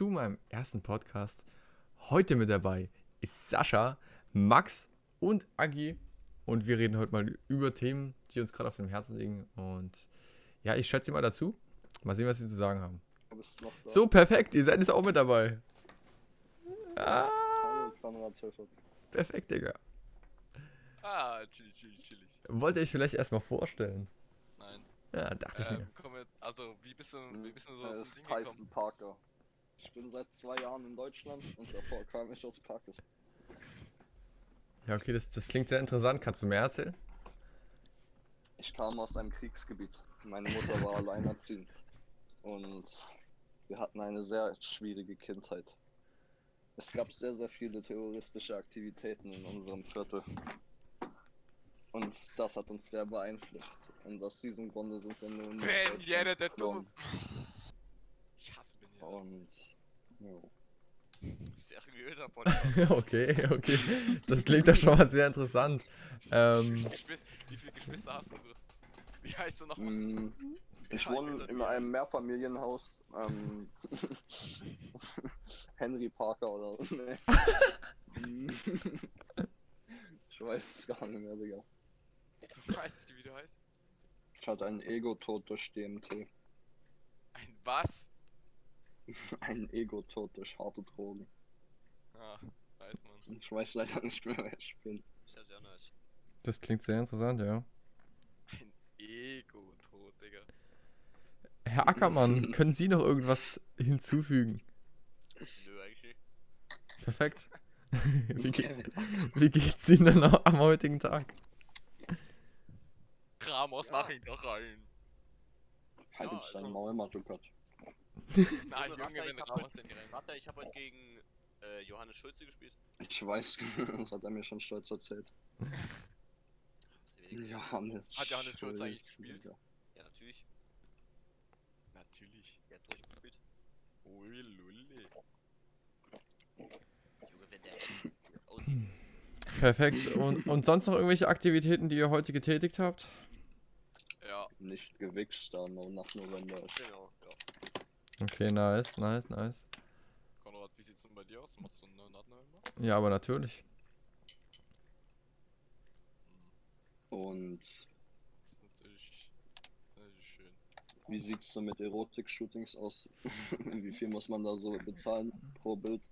zu meinem ersten Podcast. Heute mit dabei ist Sascha, Max und Agi. Und wir reden heute mal über Themen, die uns gerade auf dem Herzen liegen. Und ja, ich schätze mal dazu. Mal sehen, was sie zu sagen haben. So, perfekt, ihr seid jetzt auch mit dabei. Ah, perfekt, Digga. Ah, chillig, chillig, chillig. Wollt ihr euch vielleicht erstmal vorstellen? Nein. Ja, dachte ich Ähm, mir. komm mit, also, wie bist du, wie bist du so zum Ding Tyson gekommen? Parker. Ich bin seit zwei Jahren in Deutschland und davor kam ich aus Pakistan. Ja, okay, das, das klingt sehr interessant. Kannst du mehr erzählen? Ich kam aus einem Kriegsgebiet. Meine Mutter war alleinerziehend. Und wir hatten eine sehr schwierige Kindheit. Es gab sehr, sehr viele terroristische Aktivitäten in unserem Viertel. Und das hat uns sehr beeinflusst. Und aus diesem Grunde sind wir nun. Ben Jene, der Dumme. geflohen. Ich hasse Ben Jene. Und. Ja. Seriöser Podcast. okay, okay. Das klingt doch schon mal sehr interessant. Ähm, wie viele Geschwister hast du? so? Wie heißt du nochmal? Mm, Ich wohne in einem Mehrfamilienhaus. Ähm, Henry Parker oder. Nee. Mm. ich weiß es gar nicht mehr, Digga. Du weißt nicht, wie du heißt? Ich hatte einen Ego-Tod durch DMT. Ein was? Einen Ego-Tod durch harte Drogen. Ah, weiß man. Ich weiß leider nicht mehr, wer ich bin. Ist ja sehr nice. das klingt sehr interessant, ja. Ein Ego-Tod, Digga. Herr Ackermann, können Sie noch irgendwas hinzufügen? Nö, eigentlich nicht. Perfekt. wie, ge wie geht's Ihnen denn am heutigen Tag? Kramos, Ja. mach ihn doch rein. Halt Ja, jetzt dein also- Maul, Matukat. Junge, Junge, Ratter, wenn ich du hab rein. Warte, ich habe heute gegen äh, Johannes Schulze gespielt. Ich weiß, das hat er mir schon stolz erzählt. Johannes. Hat Johannes Schulz eigentlich gespielt? Digga. Ja, natürlich. Natürlich. Der hat durchgespielt. Ui, lulli. Junge, wenn der das aussieht. Perfekt. Und, und sonst noch irgendwelche Aktivitäten, die ihr heute getätigt habt? Ja, Nicht gewichst, da no- nach November ist. Genau, ja. Okay, nice, nice, nice. Konrad, wie sieht's denn bei dir aus? Machst du einen neuen November? Ja, aber natürlich. Und Das ist natürlich, das ist natürlich schön. wie sieht's so mit Erotik-Shootings aus? wie viel muss man da so bezahlen pro Bild?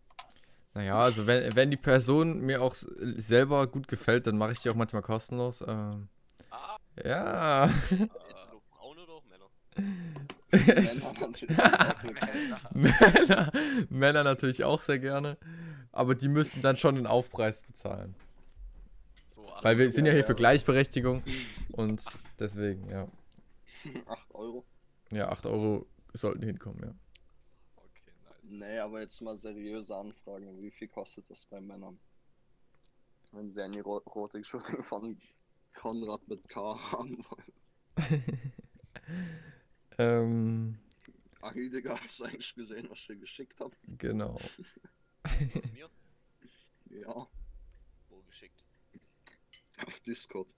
Naja, also wenn, wenn die Person mir auch s- selber gut gefällt, dann mache ich die auch manchmal kostenlos. Ähm, Ah, ja. äh, nur Frauen oder auch Männer? Männer natürlich auch willkommen. Männer, natürlich auch sehr gerne. Aber die müssen dann schon den Aufpreis bezahlen. So, Weil wir sind ja hier für. Gleichberechtigung. Und deswegen, ja. 8 Euro? Ja, 8 Euro sollten hinkommen, ja. Okay, nice. Nee, aber jetzt mal seriöse Anfragen. Wie viel kostet das bei Männern? Wenn sie ein Ero- Erotik-Shooting von Konrad mit K haben wollen. Ähm, Ah, Hildegard, hast du eigentlich gesehen, was ich dir geschickt habe? genau. Aus mir? Ja, Wo geschickt? auf Discord.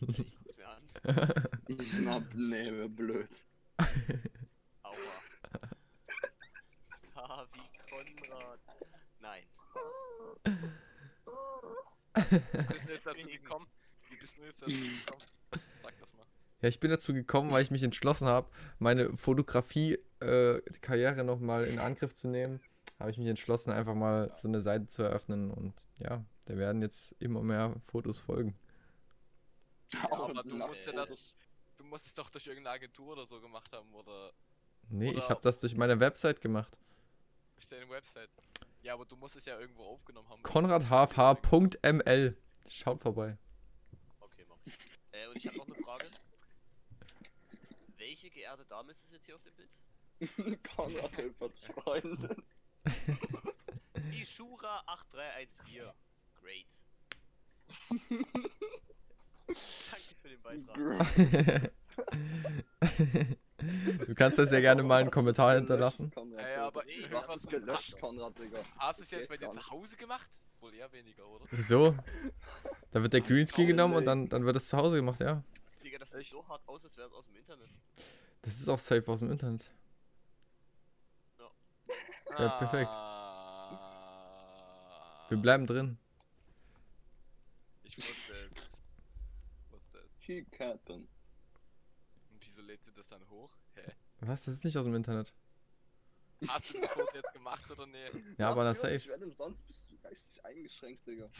Ich guck's mir an. Na, nee, wär blöd. Aua. K wie Konrad. Nein. Wie bist du jetzt dazu gekommen? Wie bist du jetzt dazu gekommen? Sag das mal. Ja, ich bin dazu gekommen, weil ich mich entschlossen habe, meine Fotografie-Karriere nochmal in Angriff zu nehmen. Habe ich mich entschlossen, einfach mal so eine Seite zu eröffnen und ja, da werden jetzt immer mehr Fotos folgen. aber du nach musst ja das- Du musst es doch durch irgendeine Agentur oder so gemacht haben oder Nee, ich Oder- habe das durch meine Website gemacht. durch deine Website. Ja, aber du musst es ja irgendwo aufgenommen haben. konradhfh.ml. Schaut vorbei. Okay, mach ich. Äh, und ich habe noch eine Frage. Welche geehrte Dame ist es jetzt hier auf dem Bild? Konrad hilft Freundin. Ishura 8314. Great. Danke für den Beitrag. du kannst das ja gerne mal einen Kommentar hinterlassen. Konrad, Ey, aber hast was- es gelöscht, Konrad, Digga. Hast du es jetzt bei dir zu. Hause gemacht? Wohl eher weniger, oder? Wieso? Da wird der Greenscreen genommen und ey. dann, dann wird es zu Hause gemacht, ja. Digga, das sieht so hart aus, als wäre es aus dem Internet. Das ist auch safe aus dem Internet. Ja, perfekt. Ah. Wir bleiben drin. Ich wusste es. Wusste es. Capping. Und wieso lädt ihr das dann hoch? Hä? Was? Das ist nicht aus dem Internet. Hast du das Foto jetzt gemacht oder nee? Ja, aber das safe. Wenn sonst bist du geistig eingeschränkt, Digga.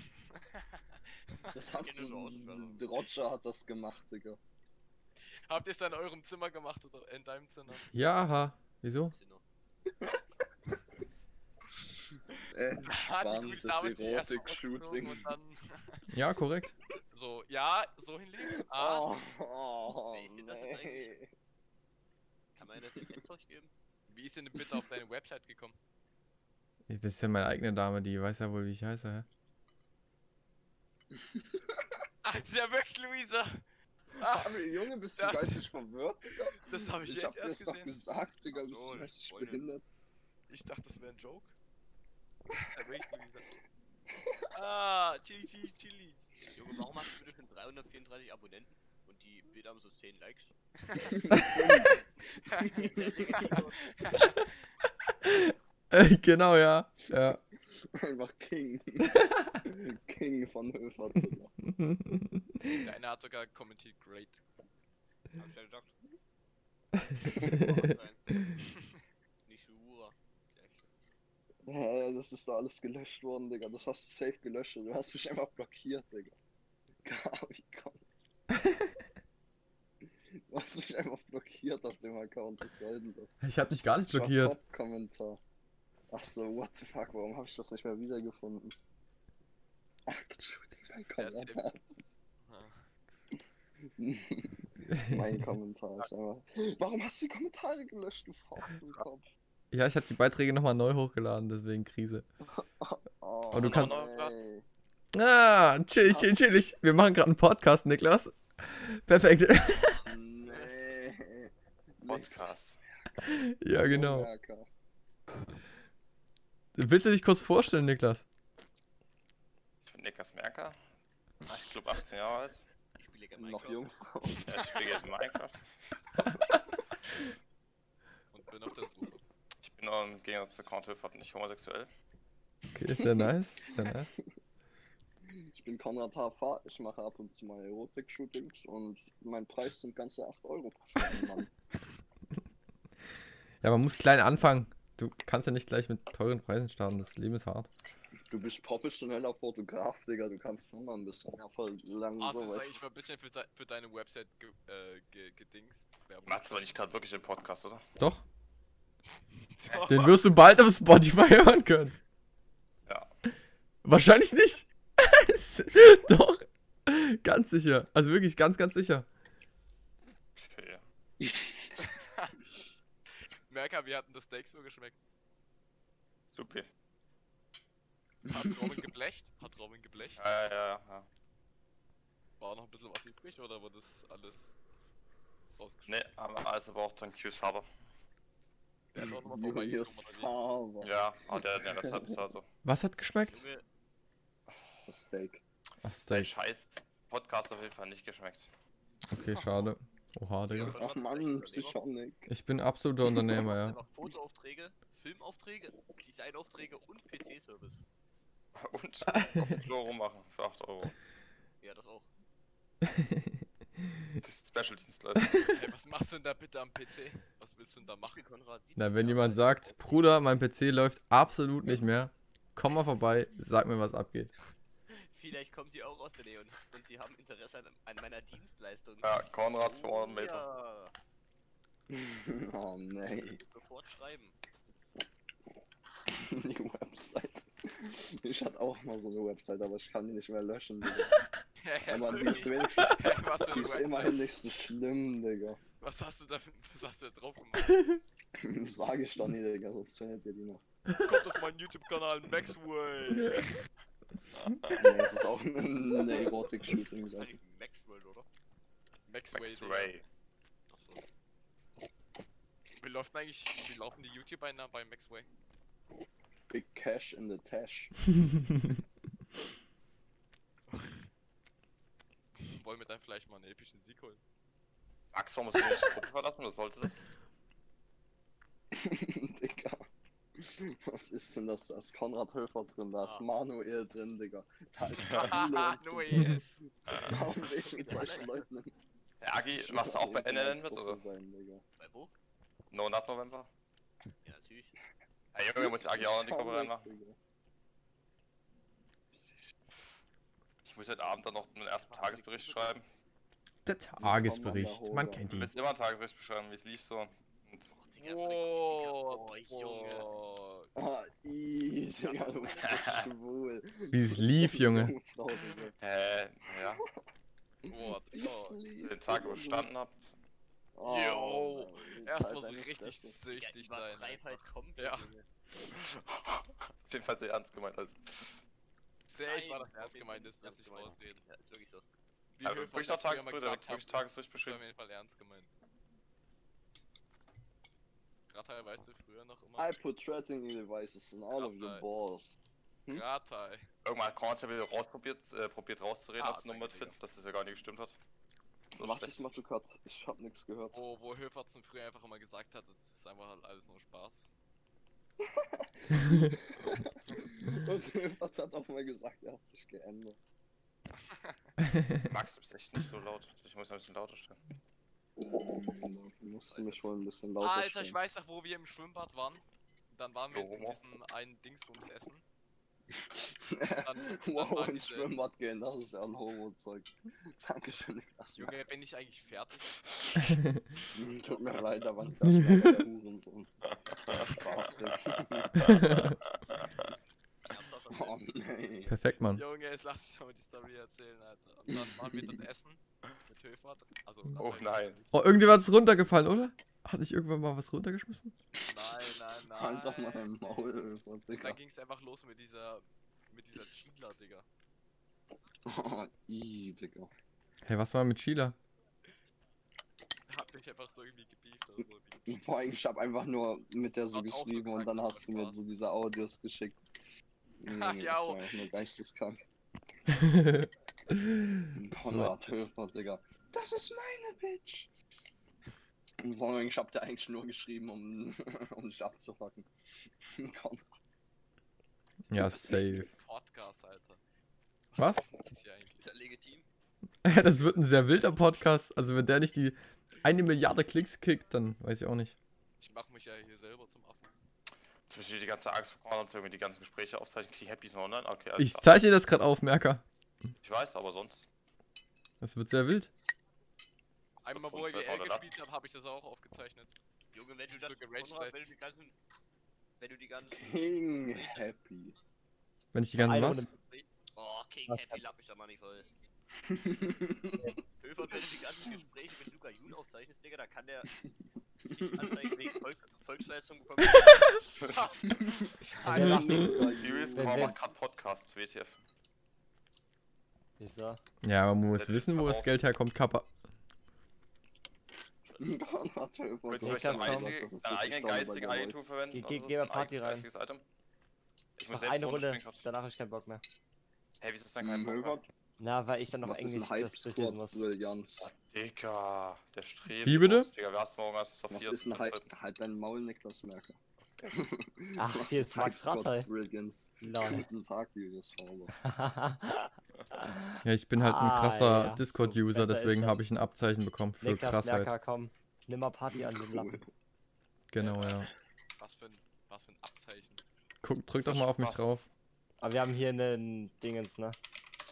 Das hat so, Roger hat das gemacht, Digga. Habt ihr es dann in eurem Zimmer gemacht oder in deinem Zimmer? Ja, ha. Wieso? Sinne. Äh, Erotik-Shooting. Ja, korrekt. so, ja, so hinlegen. Ah, Oh, oh, Wer ist denn das jetzt eigentlich? nee. Kann man ja nicht den Hemd durchgeben? Wie ist denn bitte auf deine Website gekommen? Das ist ja meine eigene Dame, die weiß ja wohl, wie ich heiße, hä? Ach, das ist ja wirklich Luisa. Ah, Aber Junge, bist du Das- geistig verwirrt, Digga? das habe ich, Ich hab jetzt dir erst das doch gesehen. gesagt, Digga, Ach bist so, du geistig behindert? Ich dachte, das wäre ein Joke. Das ist ja wirklich Luisa. Ah, chili, chili, chili. Junge, warum hast du bitte schon 334 Abonnenten? Die Bilder haben so 10 Likes? Genau, ja. Ja. Einfach King. King von Höfer. Der eine hat sogar kommentiert, great. Hab ich ja gesagt. Nicht Shura. Hä, das ist doch alles gelöscht worden, Digga. Das hast du safe gelöscht. Du hast mich einfach blockiert, Digga. Gabi, komm. Du hast mich einfach blockiert auf dem Account. Was soll denn das? Ich hab dich gar nicht blockiert. up, Kommentar. Ach so, what the fuck, warum habe ich das nicht mehr wiedergefunden? Ach, Entschuldigung, Kommentar. Mein Kommentar ist einfach. Warum hast du die Kommentare gelöscht, du Faustenkopf? Ja, ich hatte die Beiträge nochmal neu hochgeladen, deswegen Krise. Oh, Aber du kannst- ey. Ah, chillig, chillig, chillig. Wir machen gerade einen Podcast, Niklas. Perfekt. Podcast. ja, genau. Merker. Willst du dich kurz vorstellen, Niklas? Ich bin Niklas Merker. Ich glaube 18 Jahre alt. Ich spiele gerne Noch Minecraft. Jungfrau. Ja, ich spiele jetzt Minecraft. Und bin auf der Suche. Ich bin nur im Gegensatz zu Count Hilfert nicht homosexuell. Okay, ist ja nice. Sehr nice. Ich bin Konrad Hafer, ich mache ab und zu mal Erotik-Shootings und mein Preis sind ganze 8 Euro pro Stunde, Mann. Ja, man muss klein anfangen. Du kannst ja nicht gleich mit teuren Preisen starten. Das Leben ist hart. Du bist professioneller Fotograf, Digga, du kannst schon mal ein bisschen mehr verlangen. Ah, das so, eigentlich mal ein bisschen für, de- für deine Website ge äh, ge gedings. Werbung. Macht's aber nicht gerade wirklich im Podcast, oder? Doch, den wirst du bald auf Spotify hören können. Ja. Wahrscheinlich nicht. Doch. Ganz sicher. Also wirklich ganz, ganz sicher. Okay. Merker, wie hat denn das Steak so geschmeckt? Super. Hat Robin geblecht? Hat Robin geblecht? Ja, ja, ja, ja. War noch ein bisschen was übrig oder wurde das alles Nee, rausgeschmissen? aber also aber auch dann Q's Haber. Der ist auch nochmal Julius vorbeigekommen? Faber. Ja, aber der hat ja deshalb ist also. Was hat geschmeckt? Das Steak. Der Steak. scheiß Podcast auf jeden Fall nicht geschmeckt. Okay, schade. Oha, Digga. Konrad Ach Mann. Psychonik. Ich bin absoluter Unternehmer, Er ja. macht Fotoaufträge, Filmaufträge, Designaufträge und PC-Service. Und auf dem Klo rummachen für 8 Euro. Ja, das auch. Das ist Special-Dienstleistung. Hey, was machst du denn da bitte am PC? Was willst du denn da machen? Konrad sieht Na, wenn jemand sagt, Bruder, mein PC läuft absolut nicht mehr, komm mal vorbei, sag mir, was abgeht. Vielleicht kommen sie auch aus der Nähe und, und sie haben Interesse an, an meiner Dienstleistung. Ja, Konrad 200 Meter. Ja, Oh nee. sofort schreiben. Die Website. Ich hatte auch mal so eine Website, aber ich kann die nicht mehr löschen, Digga. Aber die ist wenigstens. Die ist immerhin nicht so schlimm, Digga. Was hast du da für, was hast du da drauf gemacht? Sag ich doch nie, Digga, sonst findet ihr die noch. Kommt auf meinen YouTube-Kanal Maxwell. Nee, es ist auch eine Erotik-Shooting, sag ich. Wahrscheinlich Maxwell, oder? Maxwell. Max Digga. Ray. Achso. Wie läuft eigentlich, wie laufen die YouTube-Einnahmen bei Maxway? Big Cash in the Tash. Wollen wir dann vielleicht mal einen epischen Sieg holen? Max, warum musst du nicht die Gruppe verlassen? Was sollte das? Digga. Was ist denn das? Da ist Konrad Höfer drin, da ist Ah. Manuel drin, Digga. Da ist. Noel. Warum will ich mit solchen Leuten im Ja, Agi, machst du auch bei NNN mit, oder? Sein, Digga? Bei wo? No Nut November? Ja, natürlich. Ja, Junge, muss Agi auch in die Gruppe reinmachen. Ich muss heute Abend dann noch einen ersten Tagesbericht schreiben. Der Tagesbericht. Man kennt Du ihn. müsst immer einen Tagesbericht beschreiben, wie es lief so. Und Digga, so eine Oh, Oh, Junge. boah. Ah, Digga, du bist schwul. Wie es lief, Junge. Digga. äh, ja, wenn ihr den Tag überstanden habt. Oh, Yo, Erstmal so richtig Besten. Ja, süchtig sein. halt komplett, Ja. Junge. Auf jeden Fall sehr ernst gemeint. Also. Safe war Nein, das ernst gemeint, das lässt sich rausreden. Ja, ist wirklich so. Wie Aber wirklich das noch gesagt wirklich hat, Tagesbericht ist auf jeden Fall ernst gemeint. Gratai, weißt du früher noch immer? I put threatening devices in all of your balls. hm? Gratai. Irgendwann hat Korns ja wieder rausprobiert, äh, probiert rauszureden Ah, aus der Nummer Finn, dass das ja gar nicht gestimmt hat. So Was ich mache, Kat? Ich hab nichts gehört. Wo, wo Höfertzen früher einfach immer gesagt hat, das ist einfach halt alles nur Spaß. Und was hat auch mal gesagt, er hat sich geändert. Max, du bist echt nicht so laut. Ich muss ein bisschen lauter stellen. Du musst mich wohl ein bisschen lauter Alter, stellen. ich weiß noch, wo wir im Schwimmbad waren. Dann waren wir in Homo. diesem einen Dingsbums essen. wow, war ins Schwimmbad gehen, das ist ja ein Homo-Zeug. Dankeschön, Niklas. Junge, bin ich eigentlich fertig? Hm, Tut mir leid, aber Niklas war der Hurensohn. Spaß, Digga. Ich hab's auch schon Oh nee. Perfekt, Mann. Junge, jetzt lass doch mal die Story erzählen, Alter. Und dann waren wir dort essen mit Höfert. Also, Oh nein. Oh, irgendjemand ist runtergefallen, oder? Hatte ich irgendwann mal was runtergeschmissen? Nein, nein, nein. Halt doch mal dein Maul, Und Digga. dann ging's einfach los mit dieser, mit dieser Chila, Digga. Oh, ii, Digga. Hey, was war mit Sheila? Hab mich einfach so irgendwie gebieft oder so. Vor allem, ich hab einfach nur mit der so Hat geschrieben und dann hast du mir so diese Audios geschickt. Junge, Ja, das auch. war einfach nur geisteskrank. Das Konrad Höfer, Digga. Das ist meine Bitch. Und vor allem, ich hab dir eigentlich nur geschrieben, um, um dich abzufacken. Konrad. ja, safe. Podcast, Alter. Was? ist hier eigentlich? Ist ja legitim. Das wird ein sehr wilder Podcast. Also, wenn der nicht die eine Milliarde Klicks kickt, dann weiß ich auch nicht. Ich mach mich ja hier selber zum Affen. Beispiel die ganze Angst vor Korn und irgendwie die ganzen Gespräche aufzeichnen. Krieg ich Happy noch online? Okay, alles Ich klar. zeichne das gerade auf, Merker. Ich weiß, aber sonst. Das wird sehr wild. Einmal, wo ich GL 1200 ab. gespielt habe, habe ich das auch aufgezeichnet. Junge, wenn du das geraged seit- wenn du die ganzen. Wenn du die ganzen. King Happy. Wenn ich die ganzen was? Oh, King Was Happy lapp mich da mal nicht voll. Höfer, wenn du die ganzen Gespräche mit Luca Jun aufzeichnest, Digga, da kann der sich anzeigen wegen Volk Volksverhetzung bekommen. Korn wenn- macht gerade Podcast, WTF. Wieso? Ja, aber man muss wissen, wo das Geld herkommt, Kappa. Willst du vielleicht dein komm. geistige, Das ist dein wirklich eigenen doll bei geistigen dir Eigentum verwenden? Geh- mal Party eigenes rein. geistiges? Ich selbst eine Runde, danach hab ich keinen Bock mehr. Hey, wieso ist denn Hm, kein Bock mehr? Na, weil ich dann noch Englisch das durchlesen muss. Digga, der Streber. Wie bitte? Digga, wir hast morgen erst Was ist ein Hype? Halt dein Maul, Niklas Merker. Ach, hier ist Max Rattay. Guten Tag, Julius Fauber. Ja, ich bin halt ein Ah, krasser ja, so Discord-User, deswegen habe ich ein Abzeichen bekommen für Niklas Krassheit. Merker, komm. Nimm mal Party an den Cool. Lappen. Genau, ja. Was für ein, was für ein Abzeichen. Guck, drück doch mal auf mich drauf. Aber wir haben hier einen Dingens, ne?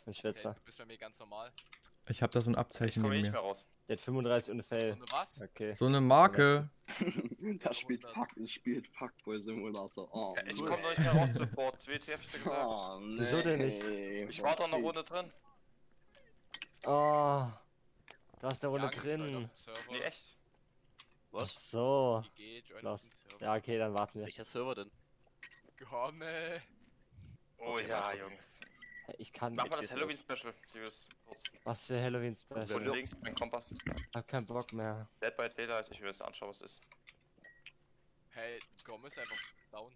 Ein Hey, Schwitzer. du bist bei mir ganz normal. Ich habe da so ein Ich Abzeichen komme neben nicht mehr mir. raus. Der hat 35 ohne Fail. Und was? Okay. So eine Marke. da spielt Fuck, spielt Fuckboy Simulator. Oh, Ja, ich nee. komme doch nicht mehr raus zu Bord. WTF, ich dir gesagt. Oh, nee. Wieso denn nicht? Ich war doch eine Runde drin. Oh. Du hast eine Runde Ja, drin. Nee, echt. Ach Was? so. Server. Ja, okay, dann warten wir. Welcher Server denn? Gomme. Oh Okay, ja. Jungs. Ich kann. Mach mal das Halloween-Special. Was für Halloween Von Special. links, mein Kompass. Hab keinen Bock mehr. Dead by Daylight. Ich will es anschauen, was es ist. Hey, Gomme ist einfach down.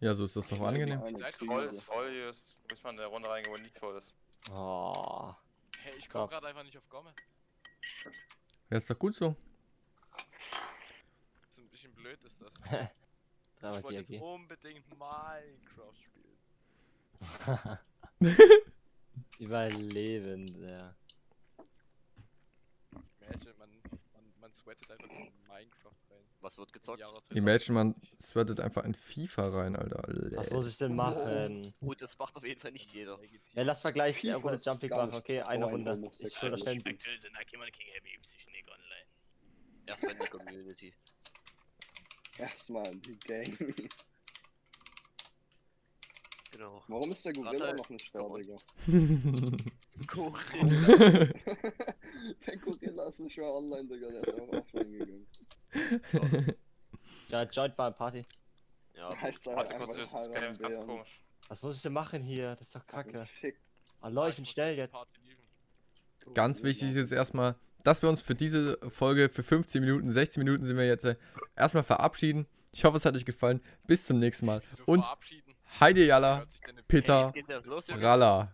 Ja, so ist das doch angenehm. Seid. Voll ist voll, hier ist. Muss man in der Runde reingehen, wo nicht voll ist. Oh. Hey, ich komm Ja. gerade einfach nicht auf Gomme. Ja, ist doch gut so. Das ist ein bisschen blöd, ist das. Ich wollte jetzt unbedingt Minecraft spielen. Überlebend, ja. Imagine, man, man, man sweatet einfach in Minecraft rein. Was wird gezockt? Imagine, man 2020. sweatet einfach in FIFA rein, Alter. Was muss ich denn machen? Gut, das macht auf jeden Fall nicht jeder. Ja, lass mal gleich eine FIFA ist Jumping machen, okay? Eine ein Runde. Ich homosexuelles würde schnell. Spiel. Aktuell sind Akiman King Happy Psychonik online. Erstmal in der Community. Erstmal die Gang. Genau. Warum ist der Gorilla Warte, noch nicht. Digga? Gorilla. der Gorilla ist nicht mehr online, Digga, der ist einfach offline gegangen. Ja, joint mal Party. Ja, Heißt Warte einfach kurz, das ist ganz, komisch. Was muss ich denn machen hier? Das ist doch kacke. Ah, Leute, ich bin schnell jetzt. Party. Ganz wichtig ist jetzt erstmal, dass wir uns für diese Folge, für 15 Minuten, 16 Minuten sind wir jetzt äh, erstmal verabschieden. Ich hoffe, es hat euch gefallen. Bis zum nächsten Mal. Und. Heide Wie Jalla, Peter. Ralla.